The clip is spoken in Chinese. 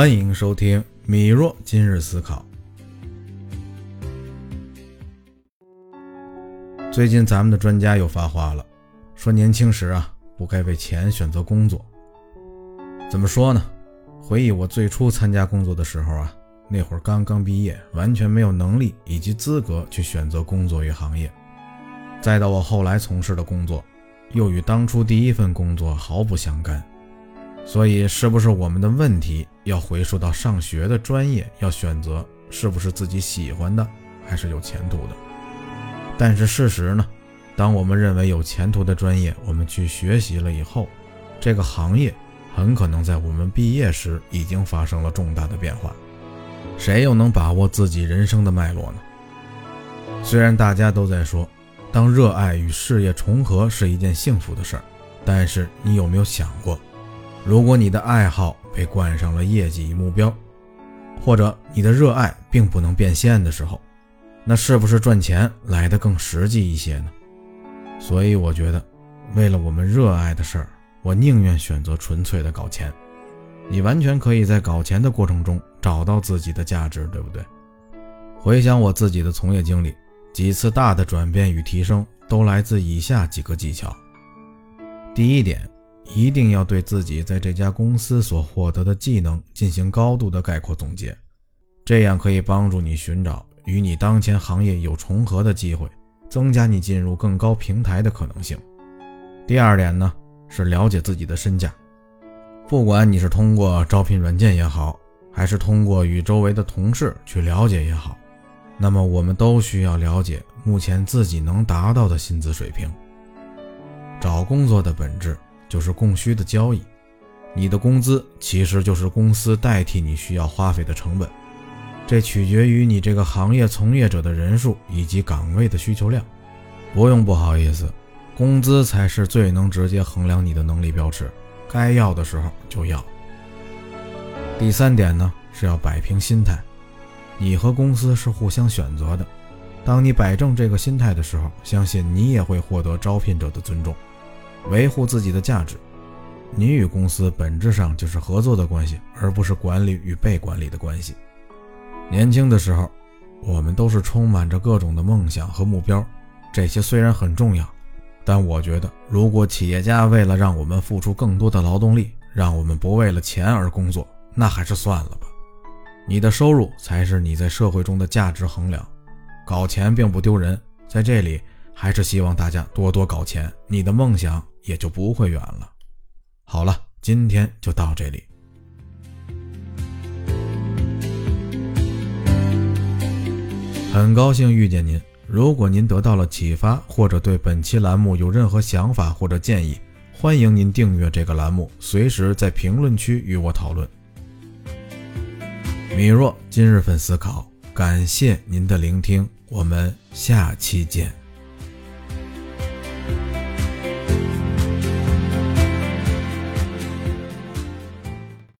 欢迎收听米若今日思考。最近咱们的专家又发话了，说年轻时啊不该为钱选择工作。怎么说呢？回忆我最初参加工作的时候啊，那会儿刚刚毕业，完全没有能力以及资格去选择工作与行业。再到我后来从事的工作，又与当初第一份工作毫不相干。所以，是不是我们的问题要回溯到上学的专业要选择是不是自己喜欢的，还是有前途的？但是事实呢？当我们认为有前途的专业，我们去学习了以后，这个行业很可能在我们毕业时已经发生了重大的变化。谁又能把握自己人生的脉络呢？虽然大家都在说，当热爱与事业重合是一件幸福的事儿，但是你有没有想过？如果你的爱好被冠上了业绩与目标，或者你的热爱并不能变现的时候，那是不是赚钱来得更实际一些呢？所以我觉得，为了我们热爱的事儿，我宁愿选择纯粹的搞钱。你完全可以在搞钱的过程中找到自己的价值，对不对？回想我自己的从业经历，几次大的转变与提升都来自以下几个技巧。第一点。一定要对自己在这家公司所获得的技能进行高度的概括总结，这样可以帮助你寻找与你当前行业有重合的机会，增加你进入更高平台的可能性。第二点呢，是了解自己的身价。不管你是通过招聘软件也好，还是通过与周围的同事去了解也好，那么我们都需要了解目前自己能达到的薪资水平。找工作的本质。就是供需的交易，你的工资其实就是公司代替你需要花费的成本，这取决于你这个行业从业者的人数以及岗位的需求量。不用不好意思，工资才是最能直接衡量你的能力标尺，该要的时候就要。第三点呢，是要摆平心态，你和公司是互相选择的，当你摆正这个心态的时候，相信你也会获得招聘者的尊重。维护自己的价值，你与公司本质上就是合作的关系，而不是管理与被管理的关系。年轻的时候，我们都是充满着各种的梦想和目标，这些虽然很重要，但我觉得，如果企业家为了让我们付出更多的劳动力，让我们不为了钱而工作，那还是算了吧。你的收入才是你在社会中的价值衡量，搞钱并不丢人，在这里。还是希望大家多多搞钱，你的梦想也就不会远了。好了，今天就到这里。很高兴遇见您。如果您得到了启发，或者对本期栏目有任何想法或者建议，欢迎您订阅这个栏目，随时在评论区与我讨论。米若今日份思考，感谢您的聆听，我们下期见。